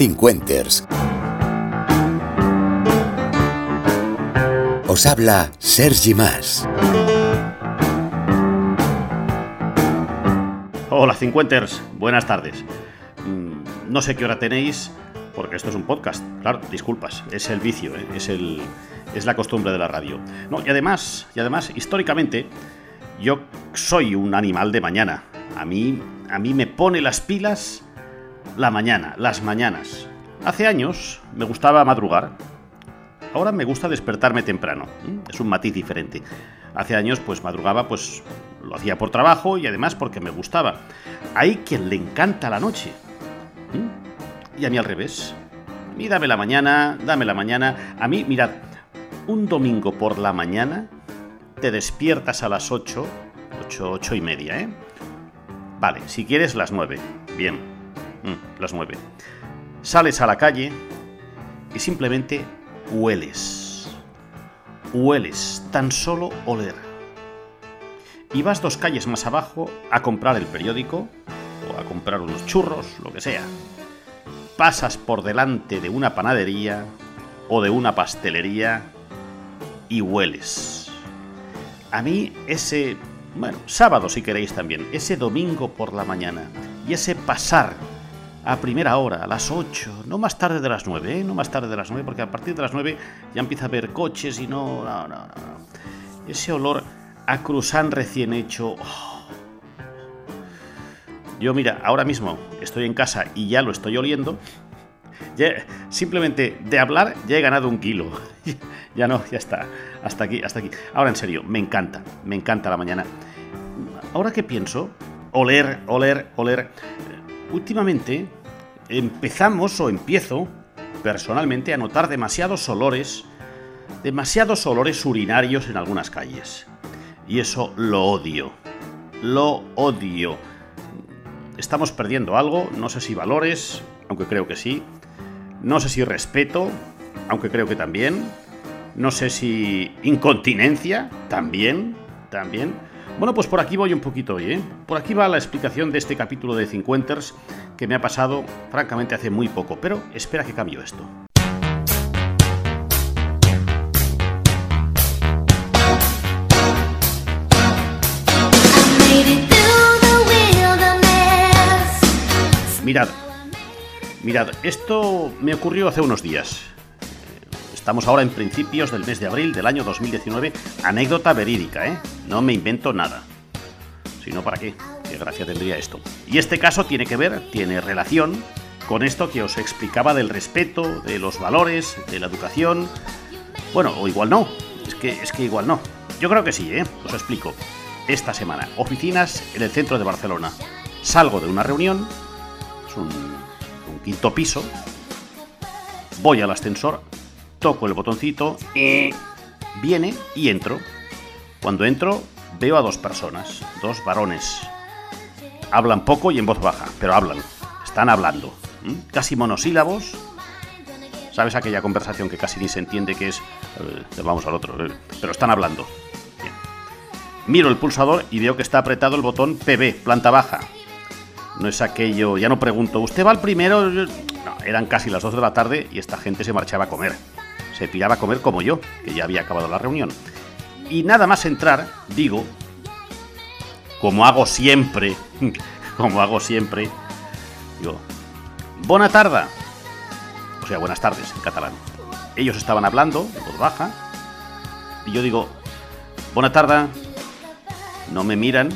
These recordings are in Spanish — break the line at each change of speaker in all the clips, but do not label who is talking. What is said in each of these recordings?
Cincuenters. Os habla Sergi Más.
Hola Cincuenters, buenas tardes. Mm, No sé qué hora tenéis, porque esto es un podcast. Claro, disculpas, es el vicio, ¿eh? es, el, es la costumbre de la radio. No, y además, y además, históricamente, yo soy un animal de mañana. A mí, a mí me pone las pilas la mañana, las mañanas. Hace años me gustaba madrugar. Ahora me gusta despertarme temprano. Es un matiz diferente. Hace años pues madrugaba pues lo hacía por trabajo y además porque me gustaba. Hay quien le encanta la noche. Y a mí al revés. A dame la mañana, dame la mañana. A mí, mirad, un domingo por la mañana te despiertas a las 8, 8, 8 y media, ¿eh? Vale, si quieres las 9. Bien, mm, las 9. Sales a la calle y simplemente hueles. Hueles, tan solo oler. Y vas dos calles más abajo a comprar el periódico o a comprar unos churros, lo que sea. Pasas por delante de una panadería o de una pastelería y hueles. A mí ese, bueno, sábado si queréis también, ese domingo por la mañana y ese pasar a primera hora, a las 8, no más tarde de las 9, ¿eh? no más tarde de las 9, porque a partir de las 9 ya empieza a haber coches y no, no, no, no. Ese olor a cruzán recién hecho. oh. Yo mira, ahora mismo estoy en casa y ya lo estoy oliendo. Ya- simplemente de hablar ya he ganado un kilo. ya no, ya está. Hasta aquí, hasta aquí. Ahora en serio, me encanta, me encanta la mañana. Ahora que pienso, oler, oler, oler. Últimamente empezamos o empiezo personalmente a notar demasiados olores, demasiados olores urinarios en algunas calles. Y eso lo odio. Lo odio. Estamos perdiendo algo, no sé si valores, aunque creo que sí. No sé si respeto, aunque creo que también. No sé si incontinencia, también, también. Bueno, pues por aquí voy un poquito hoy, ¿eh? Por aquí va la explicación de este capítulo de Cincuenters que me ha pasado, francamente, hace muy poco, pero espera que cambio esto. Mirad, mirad, esto me ocurrió hace unos días. Estamos ahora en principios del mes de abril del año 2019. Anécdota verídica, ¿eh? No me invento nada. Si no, ¿para qué? ¿Qué gracia tendría esto? Y este caso tiene que ver, tiene relación con esto que os explicaba del respeto, de los valores, de la educación. Bueno, o igual no. Es que, es que igual no. Yo creo que sí, ¿eh? Os explico. Esta semana, oficinas en el centro de Barcelona. Salgo de una reunión, es un, un quinto piso. Voy al ascensor, toco el botoncito, y viene y entro. Cuando entro, veo a dos personas, dos varones. Hablan poco y en voz baja, pero hablan. Están hablando. Casi monosílabos. ¿Sabes aquella conversación que casi ni se entiende que es... eh, vamos al otro. eh, pero están hablando. Miro el pulsador y veo que está apretado el botón PB, planta baja. No es aquello, ya no pregunto, ¿usted va al primero? No, eran casi las 2 de la tarde y esta gente se marchaba a comer. Se piraba a comer como yo, que ya había acabado la reunión. Y nada más entrar, digo, como hago siempre, como hago siempre, digo, Bona tarda. O sea, buenas tardes en catalán. Ellos estaban hablando, en voz baja, y yo digo, Bona tarda. No me miran,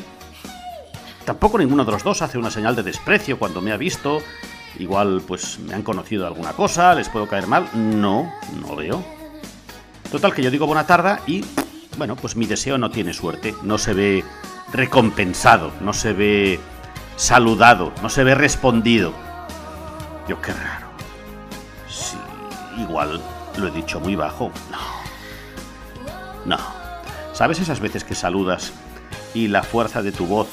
Tampoco ninguno de los dos hace una señal de desprecio cuando me ha visto. Igual, pues, me han conocido alguna cosa, les puedo caer mal. No, no veo. Total, que yo digo buena tarde y, bueno, pues mi deseo no tiene suerte. No se ve recompensado, no se ve saludado, no se ve respondido. Yo, qué raro. Sí, igual lo he dicho muy bajo. No. No. ¿Sabes esas veces que saludas y la fuerza de tu voz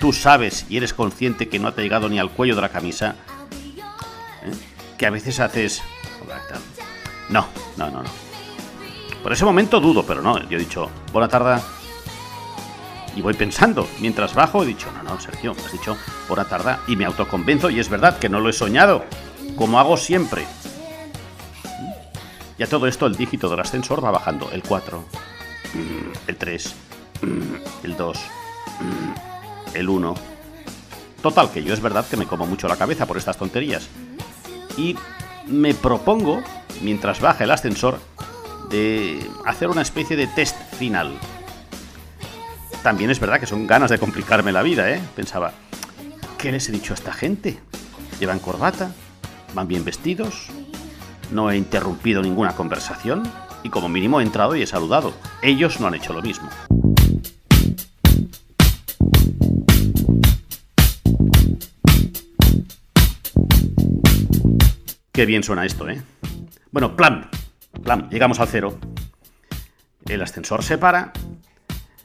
tú sabes y eres consciente que no te ha llegado ni al cuello de la camisa. Que a veces haces... No, no, no, no. Por ese momento dudo, pero no, yo he dicho, buena tarde. Y voy pensando, mientras bajo he dicho, no, no, Sergio, has dicho buena tarde y me autoconvenzo y es verdad que no lo he soñado. como hago siempre. Y a todo esto el dígito del ascensor va bajando. El 4, el 3, el 2, el 1. Total, que yo es verdad que me como mucho la cabeza por estas tonterías. Y me propongo, mientras baja el ascensor, de hacer una especie de test final. También es verdad que son ganas de complicarme la vida, ¿eh? Pensaba, ¿qué les he dicho a esta gente? ¿Llevan corbata? ¿Van bien vestidos? No he interrumpido ninguna conversación y como mínimo he entrado y he saludado. Ellos no han hecho lo mismo. Qué bien suena esto, ¿eh? Bueno, plan. Plan, llegamos al cero. El ascensor se para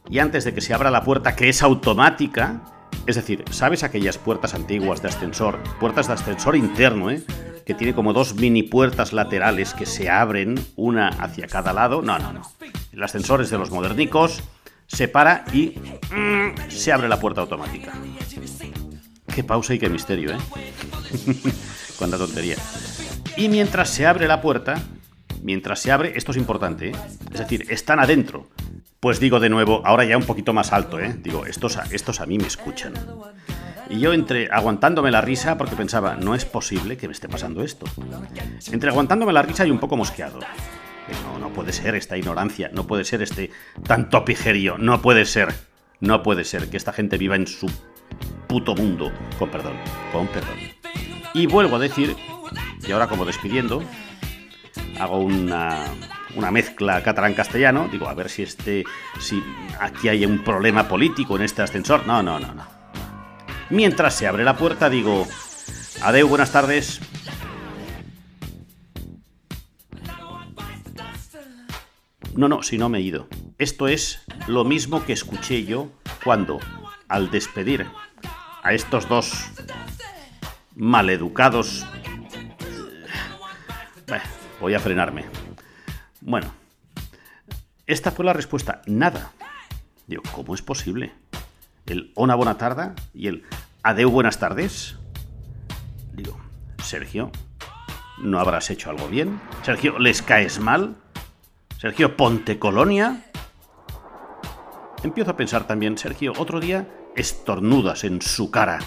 y antes de que se abra la puerta, que es automática, es decir, ¿sabes aquellas puertas antiguas de ascensor? Puertas de ascensor interno, ¿eh? Que tiene como dos mini puertas laterales que se abren, una hacia cada lado. No, no, no. El ascensor es de los modernicos, se para y mm, se abre la puerta automática. Qué pausa y qué misterio, ¿eh? Cuánta tontería. Y mientras se abre la puerta, mientras se abre, esto es importante, ¿eh? es decir, están adentro. Pues digo de nuevo, ahora ya un poquito más alto, ¿eh? Digo, estos a, estos a mí me escuchan. Y yo entre aguantándome la risa porque pensaba, no es posible que me esté pasando esto. Entre aguantándome la risa y un poco mosqueado. Que No, no puede ser esta ignorancia, no puede ser este tanto pijerío, no puede ser, no puede ser que esta gente viva en su puto mundo. Con perdón, con perdón. Y vuelvo a decir, y ahora como despidiendo, hago una, una mezcla catalán-castellano. Digo, a ver si este. si aquí hay un problema político en este ascensor. No, no, no, no. Mientras se abre la puerta, digo. Adeu, buenas tardes. No, no, si no me he ido. Esto es lo mismo que escuché yo cuando, al despedir a estos dos maleducados... Voy a frenarme. Bueno, esta fue la respuesta. Nada. Digo, ¿cómo es posible? El ona buena tarda y el adeu buenas tardes. Digo, Sergio, ¿no habrás hecho algo bien? Sergio, ¿les caes mal? Sergio, ponte colonia. Empiezo a pensar también, Sergio, otro día estornudas en su cara.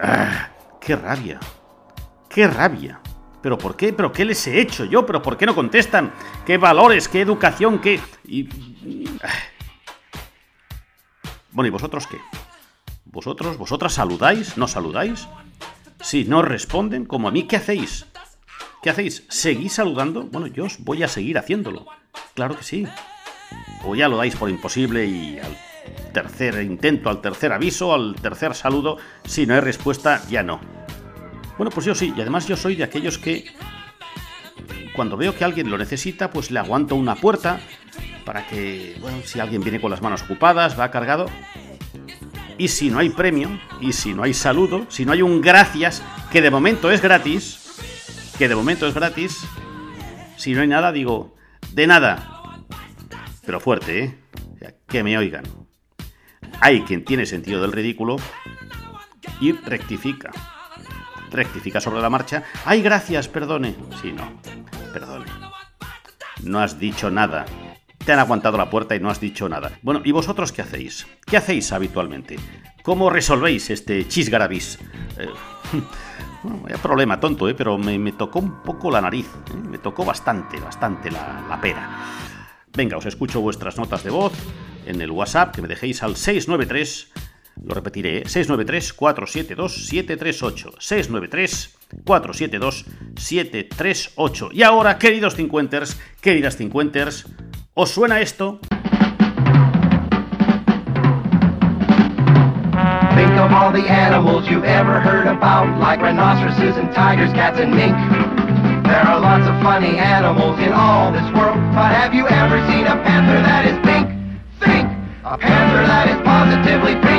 ¡Ah! ¡Qué rabia! ¡Qué rabia! ¿Pero por qué? ¿Pero qué les he hecho yo? ¿Pero por qué no contestan? ¿Qué valores? ¿Qué educación? ¿Qué...? Y... Bueno, ¿y vosotros qué? ¿Vosotros? ¿Vosotras saludáis? ¿No saludáis? Si no responden, como a mí, ¿qué hacéis? ¿Qué hacéis? ¿Seguís saludando? Bueno, yo os voy a seguir haciéndolo. Claro que sí. O ya lo dais por imposible y al tercer intento, al tercer aviso, al tercer saludo, si no hay respuesta, ya no. Bueno, pues yo sí, y además yo soy de aquellos que cuando veo que alguien lo necesita, pues le aguanto una puerta para que, bueno, si alguien viene con las manos ocupadas, va cargado. Y si no hay premio, y si no hay saludo, si no hay un gracias, que de momento es gratis, que de momento es gratis, si no hay nada, digo, de nada. Pero fuerte, ¿eh? Que me oigan. Hay quien tiene sentido del ridículo y rectifica. Rectifica sobre la marcha. ¡Ay, gracias! Perdone. Sí, no. Perdone. No has dicho nada. Te han aguantado la puerta y no has dicho nada. Bueno, ¿y vosotros qué hacéis? ¿Qué hacéis habitualmente? ¿Cómo resolvéis este chisgarabis? Eh, bueno, vaya problema tonto, ¿eh? pero me, tocó un poco la nariz. ¿eh? Me tocó bastante, bastante la, la pera. Venga, os escucho vuestras notas de voz en el WhatsApp que me dejéis al 693. Lo repetiré, ¿eh? 693-472-738. 693-472-738. Y ahora, queridos cincuenters, queridas cincuenters, ¿os suena esto?
Think of all the animals you've ever heard about, like rhinoceroses and tigers, cats and mink. There are lots of funny animals in all this world, but have you ever seen a panther that is pink? Think! A panther that is positively pink.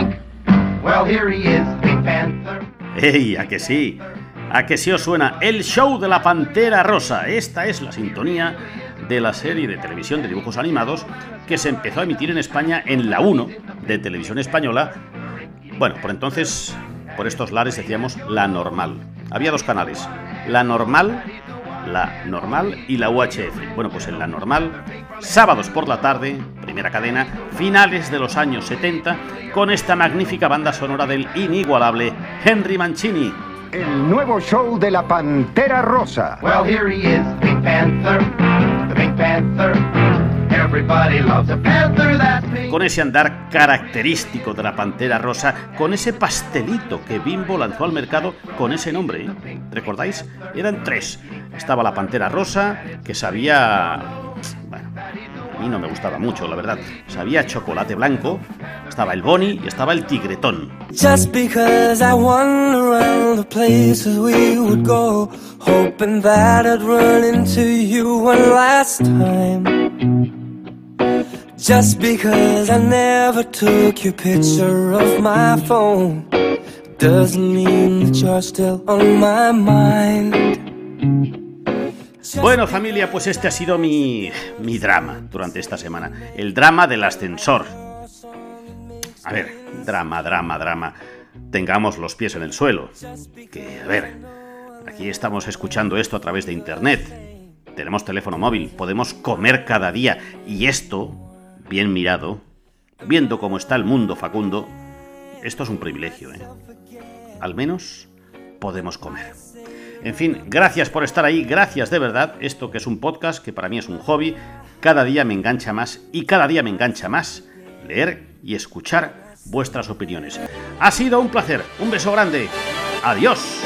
¡Ey! ¿A que sí? ¿A que sí os suena? El show de la Pantera Rosa. Esta es la sintonía de la serie de televisión de dibujos animados que se empezó a emitir en España en la 1 de televisión española. Bueno, por entonces, por estos lares decíamos la normal. Había dos canales, la normal, la normal y la UHF. Bueno, pues en la normal, sábados por la tarde, primera cadena, finales de los años 70, con esta magnífica banda sonora del inigualable Henry Mancini.
El nuevo show de la Pantera Rosa.
Well, here he is, Pink Panther, the Pink Panther.
Con ese andar característico de la Pantera Rosa, con ese pastelito que Bimbo lanzó al mercado con ese nombre. ¿eh? ¿Recordáis? Eran tres. Estaba la Pantera Rosa, que sabía... Bueno, a mí no me gustaba mucho, la verdad. Sabía chocolate blanco, estaba el Boni y estaba el Tigretón.
Just because I wander around the places we would go, hoping that I'd run into you one last time. Just because I never took your picture of my phone, doesn't mean that you're still on my mind.
Bueno familia, pues este ha sido mi, mi drama durante esta semana. El drama del ascensor. A ver, drama, drama, drama. Tengamos los pies en el suelo. Que, a ver, aquí estamos escuchando esto a través de internet. Tenemos teléfono móvil, podemos comer cada día. Y esto, bien mirado, viendo cómo está el mundo facundo, esto es un privilegio, ¿eh? Al menos podemos comer. En fin, gracias por estar ahí, gracias de verdad. Esto que es un podcast, que para mí es un hobby, cada día me engancha más y cada día me engancha más leer y escuchar vuestras opiniones. Ha sido un placer, un beso grande. Adiós.